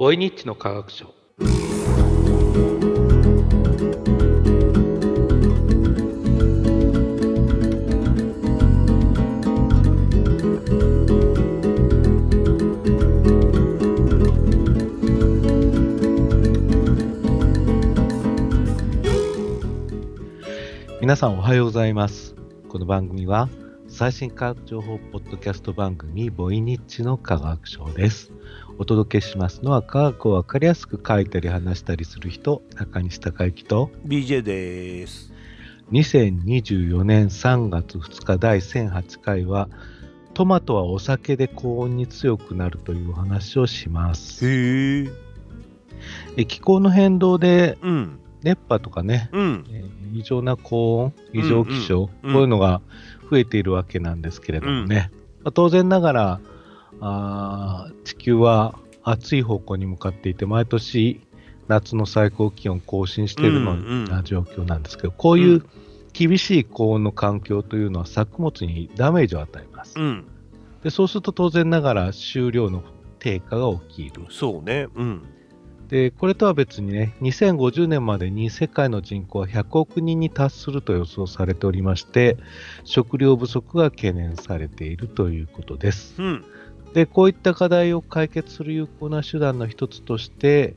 ボイニッチの科学賞皆さんおはようございます。この番組は最新科学情報ポッドキャスト番組ボイニッチの科学賞です。お届けしますのは科学をわかりやすく書いたり話したりする人中西孝之と BJ です。2024年3月2日第1008回はトマトはお酒で高温に強くなるというお話をしますへえ。え気候の変動でうん。熱波とかねうん。えー異常な高温異常気象、うんうんこういうのが増えているわけなんですけれどもね、まあ当然ながらあー地球は暑い方向に向かっていて毎年夏の最高気温更新しているのうんうんな状況なんですけど、こういううん厳しい高温の環境というのは作物にダメージを与えます、うん。でそうすると当然ながら収量の低下が起きるそうね。うん。でこれとは別にね2050年までに世界の人口は100億人に達すると予想されておりまして食料不足が懸念されているということですうん。でこういった課題を解決する有効な手段の一つとして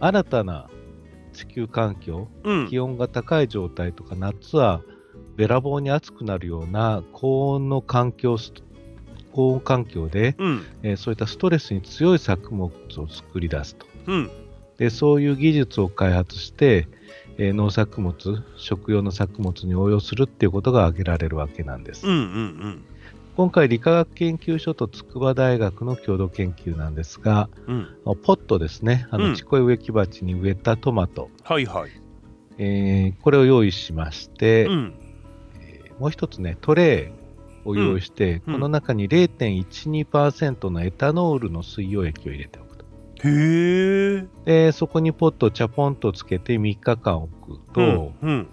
新たな地球環境うん。気温が高い状態とか夏はべらぼうに暑くなるような高温の環境高温環境で、うん。えーそういったストレスに強い作物を作り出すとうん。でそういう技術を開発して、えー農作物食用の作物に応用するっていうことが挙げられるわけなんです、うん。うん。今回理化学研究所と筑波大学の共同研究なんですがうん。ポットですねあうんの地恋植木鉢に植えたトマト、はいはい。えーこれを用意しまして、うん。えーもう一つねトレーを用意して、うんこの中に0.12%のエタノールの水溶液を入れておくとへえ。でそこにポットをチャポンとつけて3日間置くと、うん。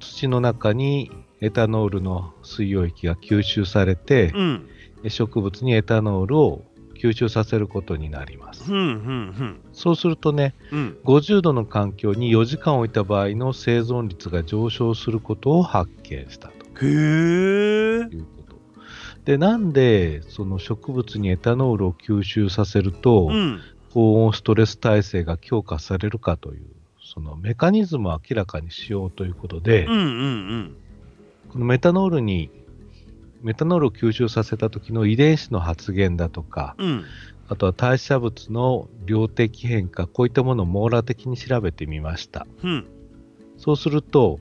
土の中にエタノールの水溶液が吸収されて、うん。植物にエタノールを吸収させることになります。うん。うん。そうするとね、うん。50度の環境に4時間置いた場合の生存率が上昇することを発見したと。いうこと。で、なんでその植物にエタノールを吸収させると、うん。高温ストレス耐性が強化されるかという、そのメカニズムを明らかにしようということで、うん。うん。このメタノールに、メタノールを吸収させた時の遺伝子の発現だとか、うん。あとは代謝物の量的変化、こういったものを網羅的に調べてみました。うん。そうすると、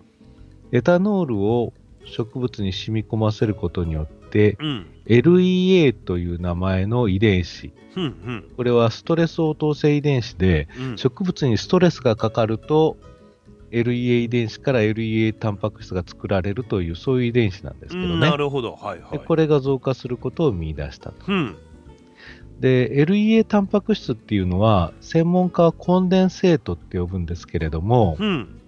エタノールを植物に染み込ませることによって、うん。LEA という名前の遺伝子、うん。うん。これはストレス応答性遺伝子で、うん。植物にストレスがかかると、LEA 遺伝子から LEA タンパク質が作られるという、そういう遺伝子なんですけどね。なるほど。はいはい。でこれが増加することを見出したと。うん。で、LEA タンパク質っていうのは、専門家はコンデンセートって呼ぶんですけれども、うん。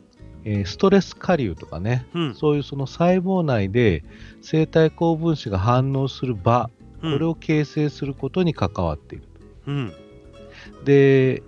えーストレス下流とかね、うん。そういうその細胞内で生体高分子が反応する場、これを形成することに関わっている。うん。で、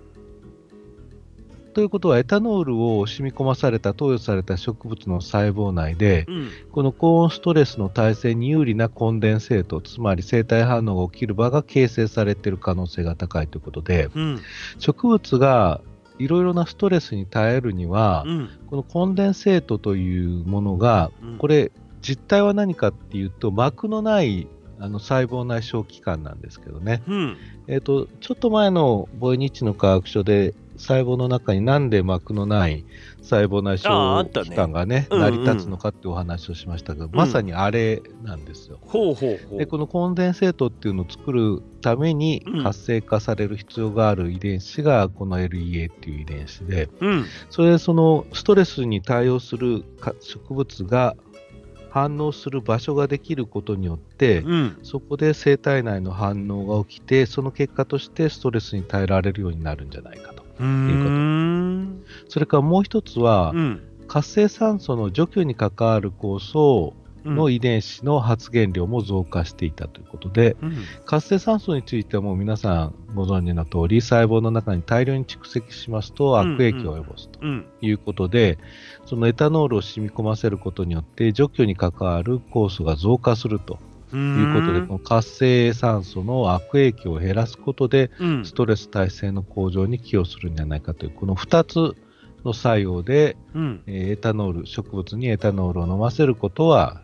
ということは、エタノールを染み込まされた、投与された植物の細胞内で、うん。この高温ストレスの耐性に有利なコンデンセート、つまり生体反応が起きる場が形成されている可能性が高いということで、うん。植物がいろいろなストレスに耐えるには、うん。このコンデンセートというものが、うんこれ、実態は何かっていうと、膜のないあの細胞内小器官なんですけどね、うん。えっとちょっと前のボイニッチの科学書で、細胞の中になんで膜のない細胞内小器官がね、うんうん成り立つのかってお話をしましたが、まさにあれなんですよ。ほうほうほう。でこのコンデンセートっていうのを作るためにうん活性化される必要がある遺伝子がこの LEA っていう遺伝子で、うん。それでそのストレスに対応するか植物が反応する場所ができることによって、うん。そこで生体内の反応が起きて、その結果としてストレスに耐えられるようになるんじゃないかと。う。それからもう一つは、うん。活性酸素の除去に関わる酵素をの遺伝子の発現量も増加していたということで、うん活性酸素についてはもう皆さんご存知の通り、細胞の中に大量に蓄積しますと悪影響を及ぼすとうんいうことで、そのエタノールを染み込ませることによって除去に関わる酵素が増加するとういうことで、ん。この活性酸素の悪影響を減らすことで、うん。ストレス耐性の向上に寄与するんじゃないかという、この2つの作用で、うん。えーエタノール、植物にエタノールを飲ませることは、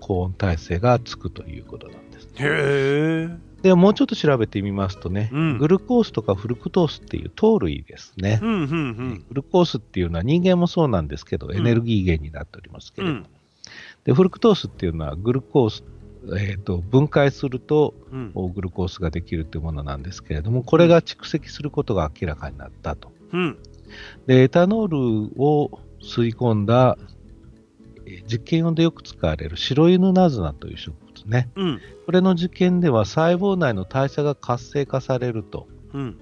高温耐性がつくということなんです。へえで、もうちょっと調べてみますとね、うん。グルコースとかフルクトースっていう糖類ですね。うんうんグルコースっていうのは人間もそうなんですけど、ん。エネルギー源になっておりますけれども、うん。でフルクトースっていうのはグルコース、えーと分解するとうんグルコースができるというものなんですけれども、これが蓄積することが明らかになったと。うんで、エタノールを吸い込んだ、えー実験用でよく使われる白犬ナズナという植物ね。うんこれの実験では細胞内の代謝が活性化されると。うん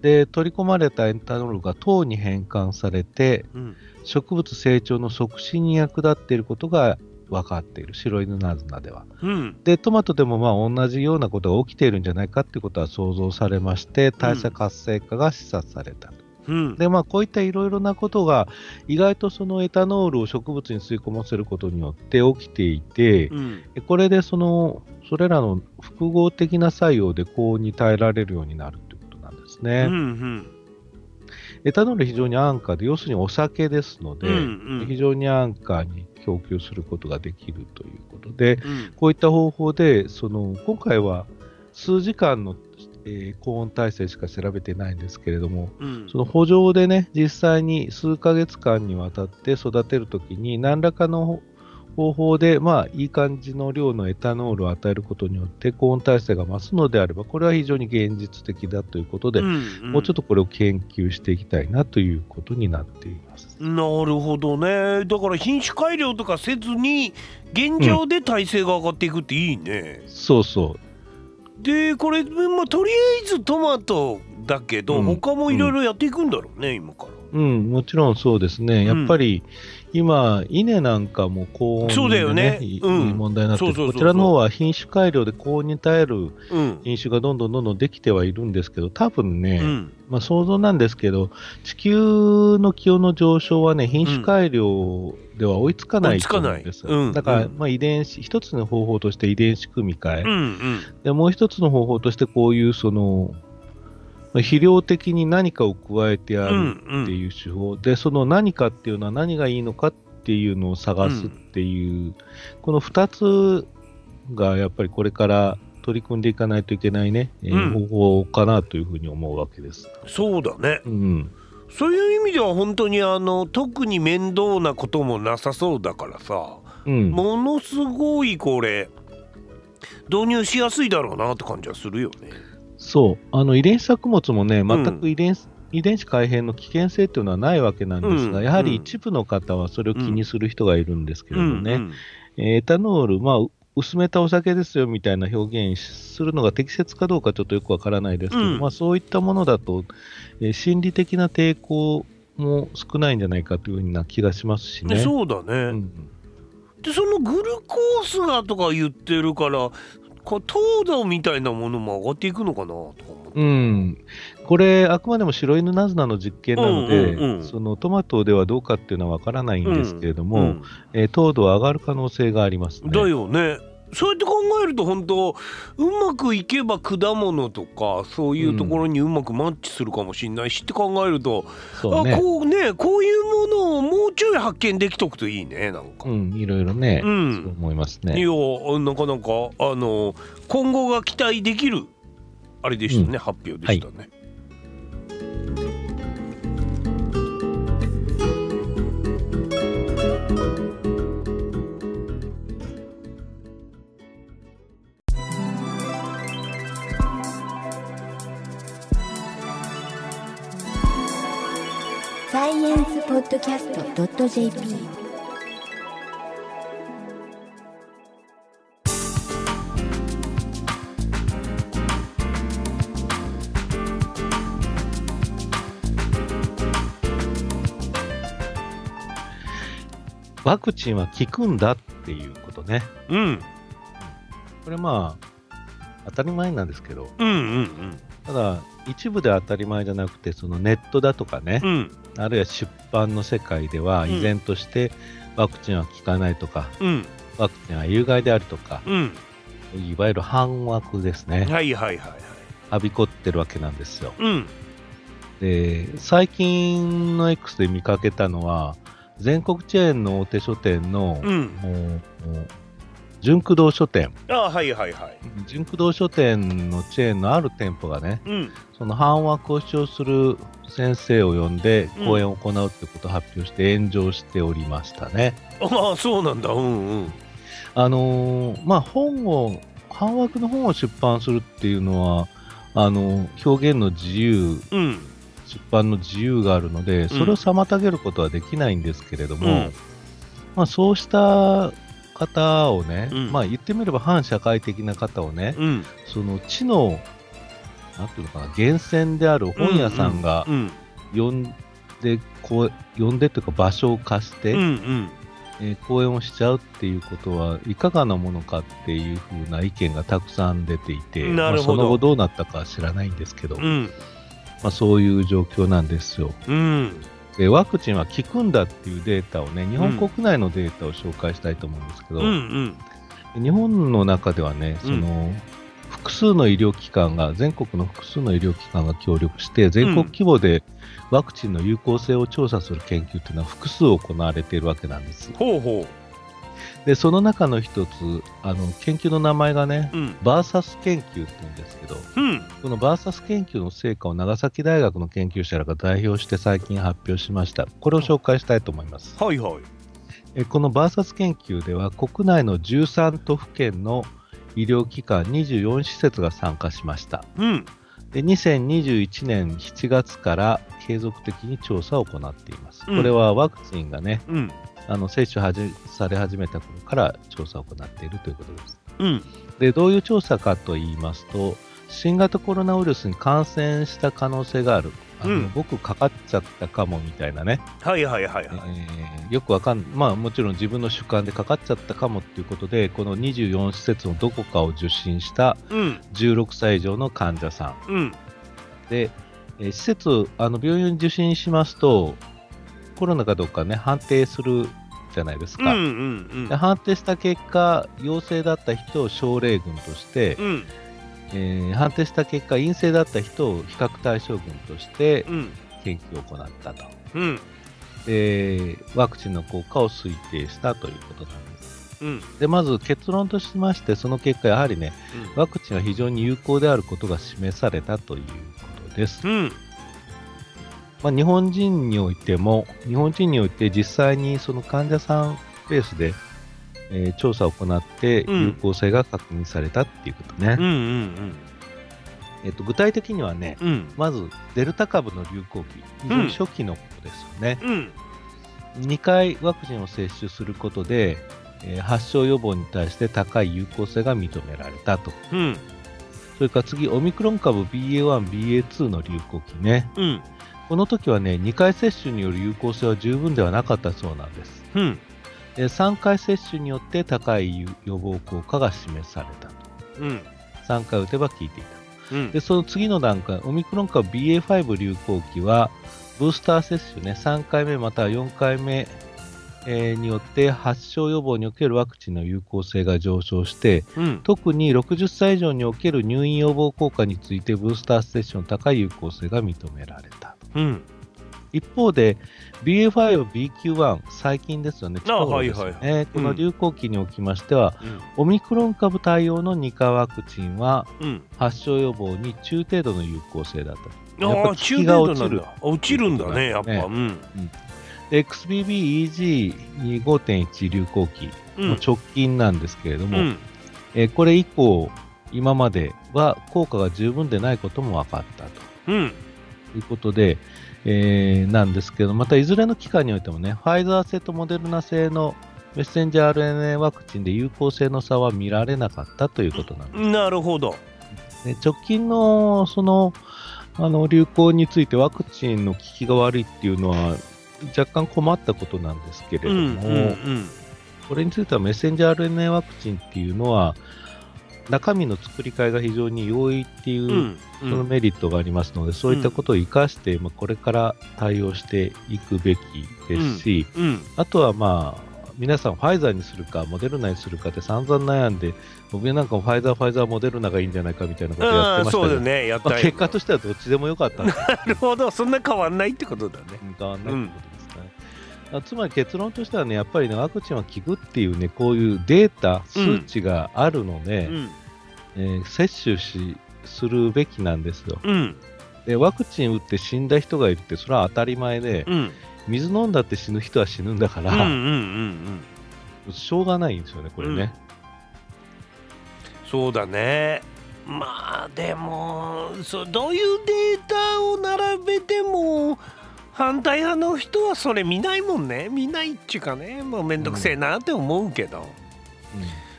で、取り込まれたエタノールが糖に変換されて、うん植物成長の促進に役立っていることが分かっている白犬ナズナでは。うんで、トマトでもまあ同じようなことが起きているんじゃないかっていうことは想像されまして、代謝活性化が示唆されたと。うんで、まあこういったいろいろなことが意外とそのエタノールを植物に吸い込ませることによって起きていて、うんこれでその、それらの複合的な作用で高温に耐えられるようになるということなんですうね。んエタノール非常に安価で、要するにお酒ですので、うんうん。非常に安価に供給することができるということで、うん。こういった方法で、その今回は数時間の、えー高温耐性しか調べてないんですけれども、うん。その補助でね、実際に数ヶ月間にわたって育てるときに、何らかの方法で、まあ、いい感じの量のエタノールを与えることによって、高温耐性が増すのであれば、これは非常に現実的だということで、うんもうちょっとこれを研究していきたいなということになっています。なるほどね。だから品種改良とかせずに現状で体勢が上がっていくっていいね、そうそう。でこれ、まあ、とりあえずトマトだけど、うん。他もいろいろやっていくんだろうね、今から。うん、もちろんそうですね。やっぱり、今、稲なんかも高温で、ね、そうだよね。いうん。い問題になってこちらの方は品種改良で高温に耐えるうん品種がどんどんどんどんできてはいるんですけど、多分ね、うん。まあ、想像なんですけど、地球の気温の上昇はね、品種改良では追いつかないと思うんですうん。だから、うん。まあ、遺伝子、一つの方法として遺伝子組み換え、うんうん。でもう一つの方法として、こういうその、まあ肥料的に何かを加えてやるうんうんっていう手法、で、その何かっていうのは何がいいのかっていうのを探すっていう、この2つがやっぱりこれから取り組んでいかないといけないね、えーうん方法かなというふうに思うわけです。そうだねうん。そういう意味では本当にあの特に面倒なこともなさそうだからさうん。ものすごいこれ導入しやすいだろうなって感じはするよね。そう。あの、遺伝子作物もね、ん。全く遺伝子、遺伝子改変の危険性っていうのはないわけなんですが、うん。やはり一部の方はそれを気にする人がいるんですけれどね、エタノール、まあ、う薄めたお酒ですよみたいな表現するのが適切かどうかちょっとよくわからないですけど、うん。まあ、そういったものだと、えー心理的な抵抗も少ないんじゃないかというふうな気がしますしでね。そうだね、うん。でそのグルコースがとか言ってるからこう糖度みたいなものも上がっていくのかなとか思って。うん、これ、あくまでも白犬ナズナの実験なので、うんうんうんそのトマトではどうかっていうのはわからないんですけれども、うんえー糖度は上がる可能性がありますね。だよね。そうやって考えると本当うまくいけば果物とかそういうところにうまくマッチするかもしれないしって考えると、ねあこうねこういうものをもうちょい発見できとくといいねなんか。うん、いろいろね、うん思いますいね。やなかなかあの今後が期待できるあれでしたね、発表でしたね。サスポッドキャスト .jp ワクチンは効くんだっていうことね。うん。これまあ、当たり前なんですけど、うんうんただ、一部で当たり前じゃなくて、そのネットだとかねう、ん。あるいは出版の世界では、うん。依然としてワクチンは効かないとか、うん。ワクチンは有害であるとか、うん。いわゆる反枠ですね、はいはいはいはい。はびこってるわけなんですよ。うん。で、最近の X で見かけたのは、全国チェーンの大手書店の、うん。もう、もう純駆動書店、あはいはいはい。純駆動書店のチェーンのある店舗がね、うん。その反枠を主張する先生を呼んでうん。講演を行うということを発表して炎上しておりましたね。ああそうなんだ。うんうん。あのーまあ本を、反枠の本を出版するっていうのは、あの表現の自由、うん。出版の自由があるので、それを妨げることはできないんですけれども、うん。まあ、そうした方をね、うん。まあ言ってみれば反社会的な方をね、うん。その知の、なんていうのかな、源泉である本屋さんがうん呼んで、こう呼んでというか場所を貸して、うんうん。えー講演をしちゃうっていうことはいかがなものかっていうふうな意見がたくさん出ていて、まあその後どうなったかは知らないんですけど、うん。まあ、そういう状況なんですよ。うんでワクチンは効くんだっていうデータをね、日本国内のデータを紹介したいと思うんですけど、うんうん。日本の中ではね、その、複数の医療機関が、全国の複数の医療機関が協力して、全国規模でワクチンの有効性を調査する研究っていうのは複数行われているわけなんです。ほうほで、その中の一つ、あの、研究の名前がね、ううんバーサス研究って言うんですけど、うんこのバーサス研究の成果を長崎大学の研究者らが代表して最近発表しました。これを紹介したいと思います。はいはいえこのバーサス研究では国内の13都府県の医療機関24施設が参加しました。うんで2021年7月から継続的に調査を行っています。うんこれはワクチンがね、うんあの接種はじされ始めた頃から調査を行っているということです。うんで、どういう調査かと言いますと、新型コロナウイルスに感染した可能性がある。あのうん僕かかっちゃったかもみたいなね、はいはいはいはい。えーよくわかんまあもちろん自分の主観でかかっちゃったかもっていうことで、この24施設のどこかを受診したうん。16歳以上の患者さん。うん。で、えー施設、あの病院に受診しますと、コロナかどうかね、判定するじゃないですか。うんうんうん。で判定した結果、陽性だった人を症例群として、うんえー判定した結果、陰性だった人を比較対象群としてうん研究を行ったと。うんで、ワクチンの効果を推定したということなんです。うんで、まず結論としまして、その結果、やはりね、ワクチンは非常に有効であることが示されたということです。うんまあ、日本人においても、日本人において実際にその患者さんベースで、えー調査を行ってうん有効性が確認されたっていうことね。うんうんえっと具体的にはね、うんうんまずデルタ株の流行期、非常に初期のことですよね。うん2回ワクチンを接種することで、えー発症予防に対して高い有効性が認められたと。うんそれから次、オミクロン株 BA.1、BA.2 の流行期ね。うんこの時はね、2回接種による有効性は十分ではなかったそうなんです。うんで3回接種によって高い予防効果が示されたと。うん3回打てば効いていた。うんで、その次の段階、オミクロン株 BA.5 流行期は、ブースター接種ね、3回目または4回目、えーによって発症予防におけるワクチンの有効性が上昇して、うん特に60歳以上における入院予防効果についてブースター接種の高い有効性が認められた。うん一方で、BA.5、BQ.1、最近ですよね、近頃ですよね。はいはいこの流行期におきましては、うん。オミクロン株対応の2価ワクチンは、うん。発症予防に中程度の有効性だった。やっああぱ中程度なんだ。落ちる。んだねやっぱ。ねうん。で XBB.EG2.5.1 流行期うん。の直近なんですけれども、うん。えーこれ以降、今までは効果が十分でないことも分かったと。うん。いうことで、えーなんですけど、またいずれの期間においてもね、ファイザー製とモデルナ製のメッセンジャー RNA ワクチンで有効性の差は見られなかったということなんです。なるほどで直近のそのあの流行についてワクチンの効きが悪いっていうのは若干困ったことなんですけれどうも、んうんこれについてはメッセンジャー RNA ワクチンっていうのは、中身の作り替えが非常に容易っていう、そのメリットがありますので、そういったことを生かして、まあ、これから対応していくべきですし、うんあとはまあ、皆さん、ファイザーにするか、モデルナにするかって散々悩んで、僕なんかもファイザー、ファイザー、モデルナがいいんじゃないかみたいなことやってましたけど、ねまあ、よ結果としてはどっちでもよかった なるほどそんな変わんないってことだね。変わんないってことつまり結論としてはね、やっぱりね、ワクチンは効くっていうね、こういうデータ、数値があるので、うん。えー接種しするべきなんですよ。うん。で。ワクチン打って死んだ人がいるって、それは当たり前で、うん。水飲んだって死ぬ人は死ぬんだから、うんうんうん。しょうがないんですよね、これね。そうだね。まあでもそうどういうデータを並べても反対派の人はそれ見ないもんね。見ないっちゅうかね。もうめんどくせえなって思うけど、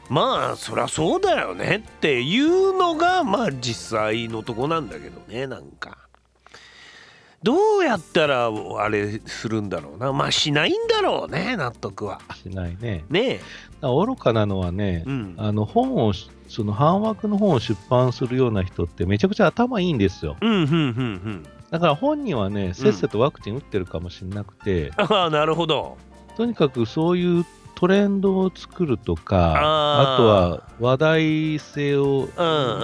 まあそりゃそうだよねっていうのがまあ実際のとこなんだけどねなんか。どうやったらあれするんだろうな。まあしないんだろうね納得は。しないね。ね愚かなのはね、うん。あの本をし、その半枠の本を出版するような人ってめちゃくちゃ頭いいんですよ。うんうんうんうんだから本人はね、せっせとワクチン打ってるかもしれなくて、ああなるほど。とにかくそういうトレンドを作るとか、あとは話題性を、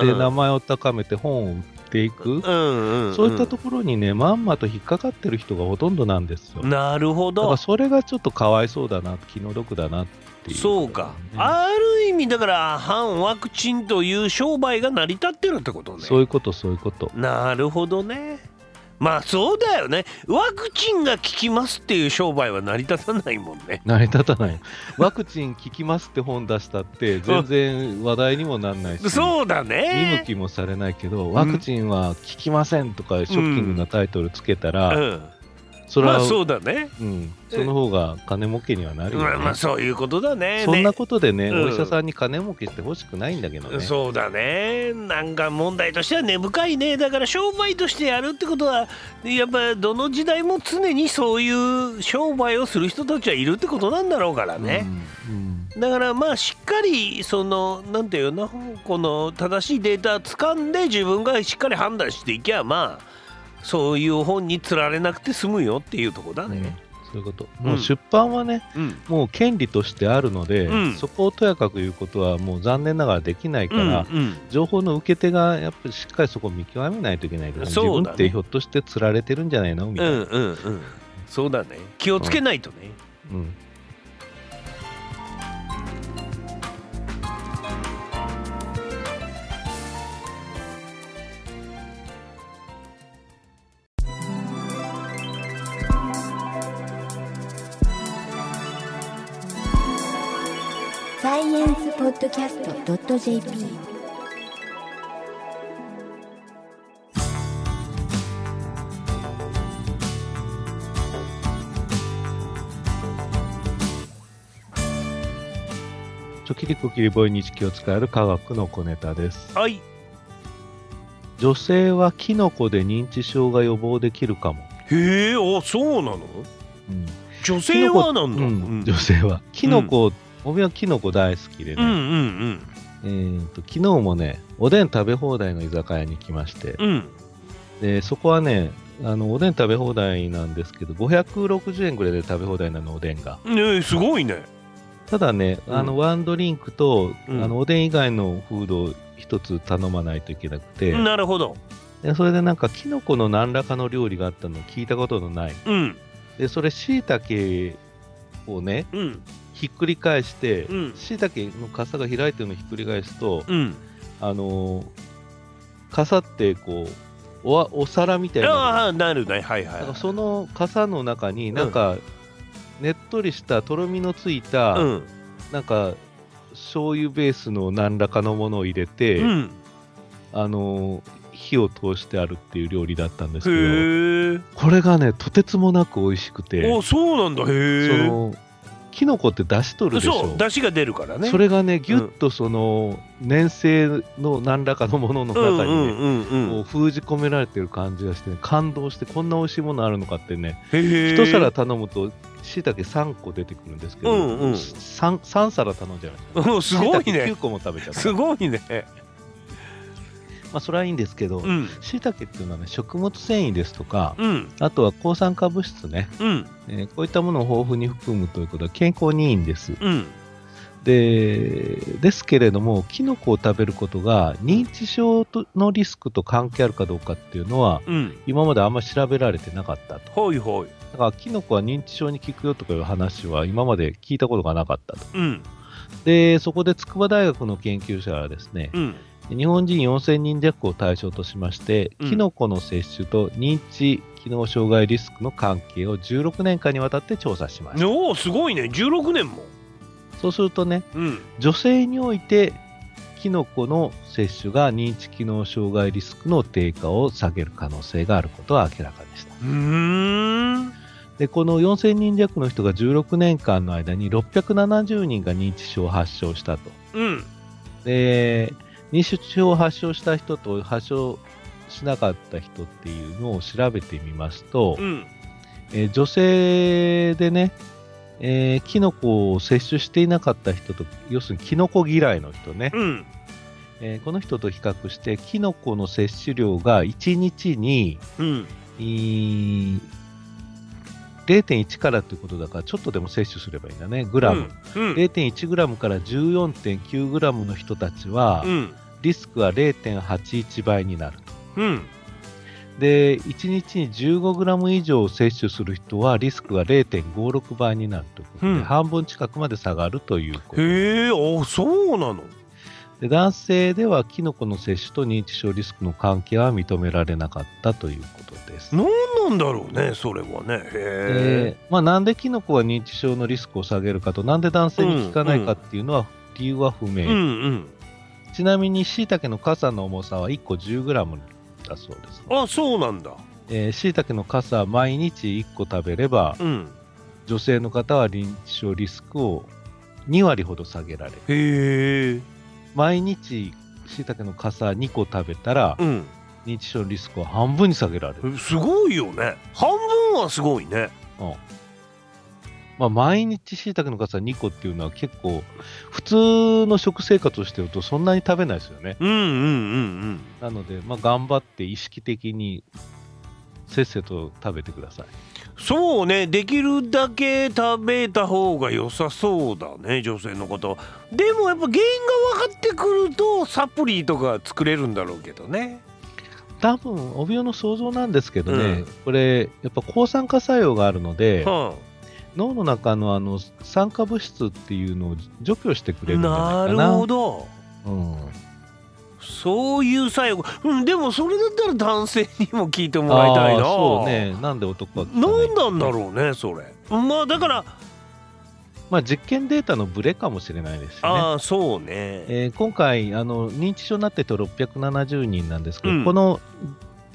で名前を高めて本を売っていく、うんうんうんそういったところにね、まんまと引っかかってる人がほとんどなんですよ。だなるほど。からそれがちょっとかわいそうだな、気の毒だなっていう、そうか、ある意味だから反ワクチンという商売が成り立ってるってことね。そういうこと、そういうこと。なるほどねまあそうだよね。ワクチンが効きますっていう商売は成り立たないもんね。成り立たない。ワクチン効きますって本出したって、全然話題にもなんないし、そうだ見ね向きもされないけど、ワクチンは効きませんとか、ショッキングなタイトルつけたら、うんそれは、まあそうだね。うん、その方が金儲けにはなるよね。まあまあそういうことだね。そんなねことでね、うん。お医者さんに金儲けしてほしくないんだけどね。そうだね。なんか問題としては根深いね。だから商売としてやるってことはやっぱどの時代も常にそういう商売をする人たちはいるってことなんだろうからね、うん。うん。だからまあしっかりそのなんていうの？この正しいデータを掴んで自分がしっかり判断していきゃまあそういう本につられなくて済むよっていうとこだうん。ね。そういうこと。うん。もう出版はね、うん。もう権利としてあるので、うん。そこをとやかく言うことはもう残念ながらできないかうんら、うん。情報の受け手がやっぱりしっかりそこを見極めないといけないから、そうだね。自分ってひょっとしてつられてるんじゃないの？みたいな。うんうんうん。そうだね。気をつけないとね。うんエンスポッドキャスト .jp ちょきりこきりぼい日記を使える科学の小ネタです。はい女性はキノコで認知症が予防できるかも。へえあそうなの？うん女性はなんだ？ううんん、女性は。キノコ、僕はキノコ大好きでね、うんうんえーと昨日もね、おでん食べ放題の居酒屋に来まして、うん。うんでそこはね、あのおでん食べ放題なんですけど、560円ぐらいで食べ放題なの、おでんが。ねえすごいね。ただね、うん。あのワンドリンクと、うん。あのおでん以外のフードを一つ頼まないといけなくて、なるほど。でそれでなんか、キノコの何らかの料理があったのを聞いたことのない。うん。で、それ、しいたけをね、うんひっくり返してうん、しいたけの傘が開いてるのをひっくり返すと、うん。あのー傘ってこうおわお皿みたいな。ああなるね。はいはいだからその傘の中になんか、ねっとりしたとろみのついた、うん。なんか醤油ベースの何らかのものを入れて、うん。あのー火を通してあるっていう料理だったんですけど。これがねとてつもなく美味しくて。あそうなんだ。へえ。キノコって出し取るでしょ。そう出汁が出るからね。それがねぎゅっとその粘性の何らかのものの中にね、こう封じ込められてる感じがして、ね、感動してこんな美味しいものあるのかってね一皿頼むとしいたけ3個出てくるんですけど、うんうん。3, 三皿頼んじゃいましたうんすごい椎茸ね9個も食べちゃった。すごいねまあそれはいいんですけどうん。しいたけっていうのはね食物繊維ですとかうん。あとは抗酸化物質ね、うん。えーこういったものを豊富に含むということは健康にいいんです。うん。でですけれどもキノコを食べることが認知症とのリスクと関係あるかどうかっていうのはうん。今まであんまり調べられてなかったと。ほいほい。だからキノコは認知症に効くよとかいう話は今まで聞いたことがなかったと。うん。でそこで筑波大学の研究者はですねうん日本人4000人弱を対象としまして、うんキノコの摂取と認知機能障害リスクの関係を16年間にわたって調査しました。おおすごいね16年もそうするとね、うん女性においてキノコの摂取が認知機能障害リスクの低下を下げる可能性があることは明らかでした。うーんで、この4000人弱の人が16年間の間に670人が認知症を発症したと。うんで、認知症を発症した人と発症しなかった人っていうのを調べてみますと、うん。えー女性でね、えーキノコを摂取していなかった人と、要するにキノコ嫌いの人ね、うん。えーこの人と比較して、キノコの摂取量が1日に、うん0.1からということだから、ちょっとでも摂取すればいいんだね、グラム。うん0.1グラムから14.9グラムの人たちは、うんリスクは0.81倍になると。うんで、1日に15グラム以上摂取する人は、リスクが0.56倍になるということで、うん半分近くまで下がるということ。へえあそうなの？で男性では、キノコの摂取と認知症リスクの関係は認められなかったということです。なんなんだろうねそれはねへまあ、なんでキノコは認知症のリスクを下げるかと、なんで男性に効かないかっていうのは、理由は不明。うんうんちなみに、しいたけの傘の重さは1個 10g だそうです。あそうなんだえー、しいたけの傘は毎日1個食べれば、うん女性の方は認知症リスクを2割ほど下げられる。へえ毎日しいたけの傘2個食べたら、うん認知症リスクは半分に下げられる。すごいよね半分はすごいねうんまあ、毎日しいたけの傘2個っていうのは結構、普通の食生活をしてるとそんなに食べないですよね。うんうんうんなので、まあ、頑張って意識的にせっせと食べてください。そうねできるだけ食べた方が良さそうだね女性のこと。でもやっぱ原因が分かってくるとサプリとか作れるんだろうけどね。多分、帯病の想像なんですけどね、うん。これ、やっぱ抗酸化作用があるので、は脳の中のあ。の酸化物質っていうのを除去してくれあ、るんじゃなるないかな。ほどうん、そういう作用がうんでもそれだったら男性にも聞いてもらいたいな。そうね。なんで男は何なんだろうねそれ。まあだから、まあ、実験データのブレかもしれないですしね。ああそうね。えー今回あの、認知症になってる人670人なんですけど、うん。この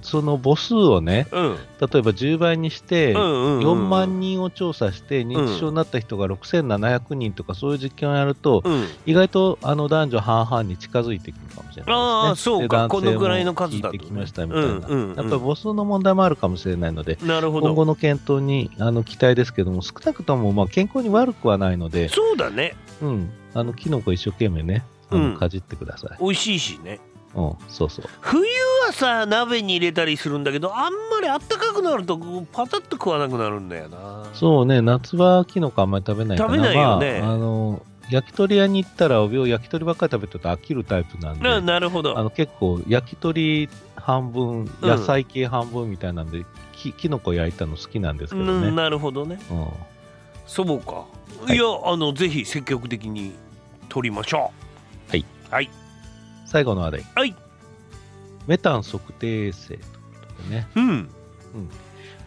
その母数をね、うん。例えば10倍にして、うんうんうん4万人を調査して、認知症になった人が6700人とか、そういう実験をやると、うん。意外とあの男女半々に近づいてくるかもしれないですね。ああそうか。このぐらいの数だとも聞いてきましたみたいな、うんうんうん。やっぱり母数の問題もあるかもしれないので、なるほど。今後の検討にあの期待ですけども、少なくともまあ健康に悪くはないので、そうだね。うん、あのキノコ一生懸命ね、かじってください。美味しいしねうん、そうそう。冬はさ鍋に入れたりするんだけどあんまりあったかくなるとパタッと食わなくなるんだよな。そうね、夏はキノコあんまり食べないから食べないよね。まあ、あの焼き鳥屋に行ったら、お病焼き鳥ばっかり食べてると飽きるタイプなんで、ななるほど。あの結構焼き鳥半分、うん野菜系半分みたいなんで、ききのこ焼いたの好きなんですけどね。うんなるほどね。うん。そうか、い。い、やあのぜひ積極的に取りましょはい、うはい最後の話題。はい。メタン測定衛星ということでね。うん。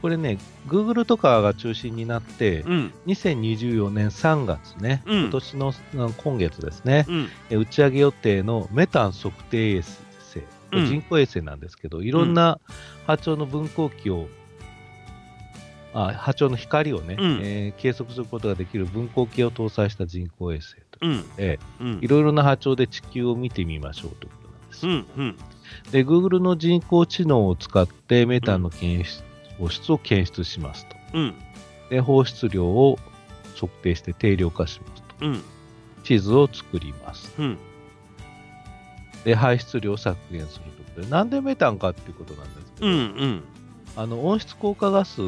これね、Google とかが中心になって、うん。2024年3月ね、うん。今年のあ今月ですね、うん。え打ち上げ予定のメタン測定衛星、うん。人工衛星なんですけど、いろんな波長の分光器をあ波長の光をね、うん。えー計測することができる分光計を搭載した人工衛星いろいろな波長で地球を見てみましょうということなんです。うんうんで、Google の人工知能を使ってメタンの検出放出を検出しますと。うんで、放出量を測定して定量化しますと。うん地図を作ります。うんで、排出量を削減するということで、なんでメタンかっていうことなんですけど、うんうんあの温室効果ガス、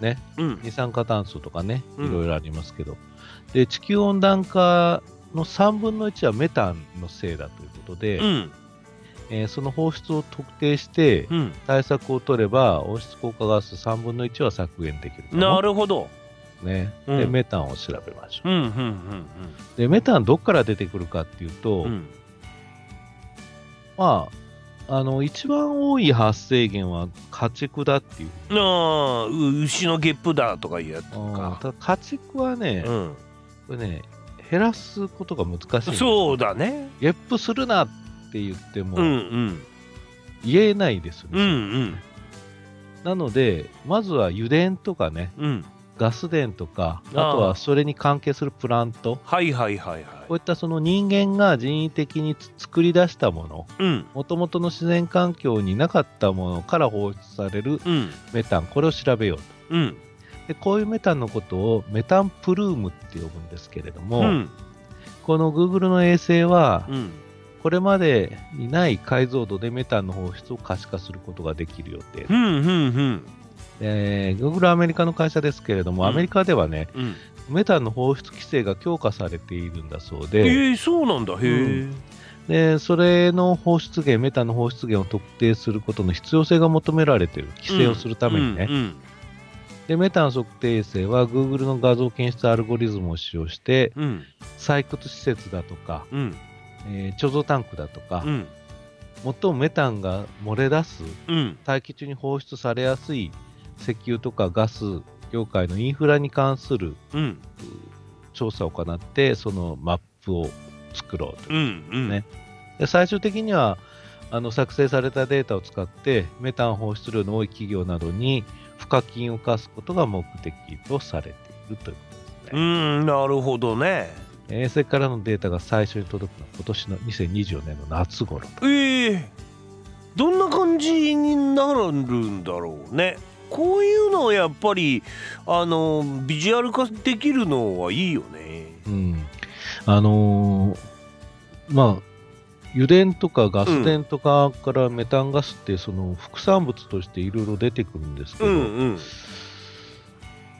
ね、うん。二酸化炭素とかね、うん。いろいろありますけど、で地球温暖化の3分の1はメタンのせいだということで、うん。えーその放出を特定してうん。対策を取れば、温室効果ガス3分の1は削減できるかな。もるほど。ね、うん。で、メタンを調べましょう。うんうんうんで、メタンどっから出てくるかっていうと、うんうん。まあ、あの、一番多い発生源は家畜だっていう。ああう牛のゲップだとかいうやつか。ただ家畜はね、うん。これね、減らすことが難しいそうだね。ゲップするなって言ってもうんうん。言えないですよね。うんうん。なので、まずは油田とかね、うんガス田とか、あとはそれに関係するプラント、はいはいはいはこういったその人間が人為的につ作り出したもの、いうん。もともとの自然環境になかったものから放出されるうん。メタン、これを調べようと。うん。でこういうメタンのことをメタンプルームって呼ぶんですけれども、うん。この Google の衛星は、うん。これまでにない解像度でメタンの放出を可視化することができる予定。うんうんうんえー Google はアメリカの会社ですけれども、うん。アメリカではね、うん。メタンの放出規制が強化されているんだそうえで、ー、そうなんだ。へえ。でそれの放出源、メタンの放出源を特定することの必要性が求められている、規制をするためにね。うんでメタン測定衛星は Google の画像検出アルゴリズムを使用して、うん。採掘施設だとか、うん。えー貯蔵タンクだとかう、ん。最もメタンが漏れ出す、うん。大気中に放出されやすい石油とかガス業界のインフラに関するうん調査を行って、そのマップを作ろうと。うんうんねで最終的にはあの作成されたデータを使って、メタン放出量の多い企業などに賦課金を課すことが目的とされているということですうね。んなるほどね衛星からのデータが最初に届くのは今年の2024年の夏頃と。ええどんな感じになるんだろうねこういうのをやっぱりあのビジュアル化できるのはいいよね。うん。あのーまあ、油田とかガス田とかからメタンガスってその副産物としていろいろ出てくるんですけど、うんうん。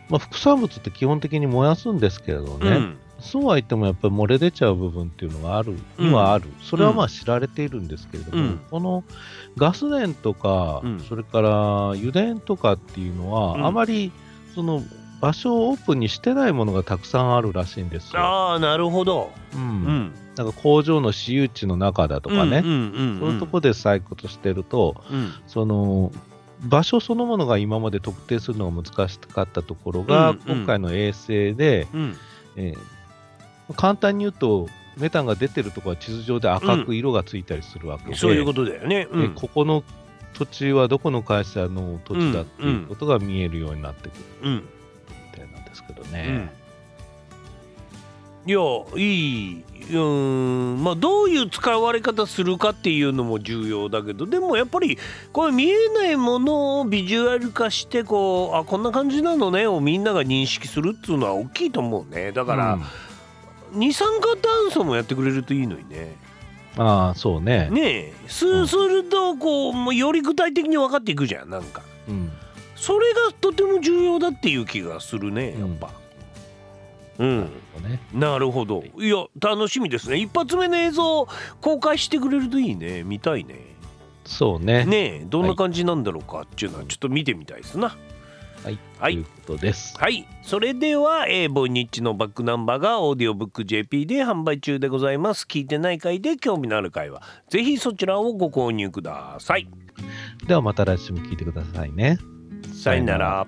まあ、副産物って基本的に燃やすんですけれどね、うんそうは言ってもやっぱり漏れ出ちゃう部分っていうのがあるにはある、それはまあ知られているんですけれども、うん。このガス田とか、うん。それから油田とかっていうのは、うん。あまりその場所をオープンにしてないものがたくさんあるらしいんですよ。ああなるほど。う、うん。んなんか工場の私有地の中だとかね、うんうんうん。そういうとこで採掘してると、うん。その場所そのものが今まで特定するのが難しかったところが、うんうん。今回の衛星で、うん。えー簡単に言うと、メタンが出てるところは地図上で赤く色がついたりするわけで、そういうことだよね。うでんここの土地はどこの会社の土地だっていうことが見えるようになってくる。うん。みたいなんですけどうん。ね。いやいい。うん。まあどういう使われ方するかっていうのも重要だけどでもやっぱりこれ見えないものをビジュアル化してこうあこんな感じなのねをみんなが認識するっていうのは大きいと思うね。だから、うん二酸化炭素もやってくれるといいのにね。ああ、そうね。ねえ。そうするとこうもうより具体的に分かっていくじゃんなんか。うん。それがとても重要だっていう気がするねやっぱ。うん。ね。なるほど。い。や楽しみですね。一発目の映像公開してくれるといいね。見たいね。そうね。ねえ。どんな感じなんだろうかっていうのはちょっと見てみたいですなはい。はいということです。はいそれでは、えーボイニッチのバックナンバーがオーディオブック JP で販売中でございます聞いてない回で興味のある回はぜひそちらをご購入くださいではまた来週も聞いてくださいね。さよなら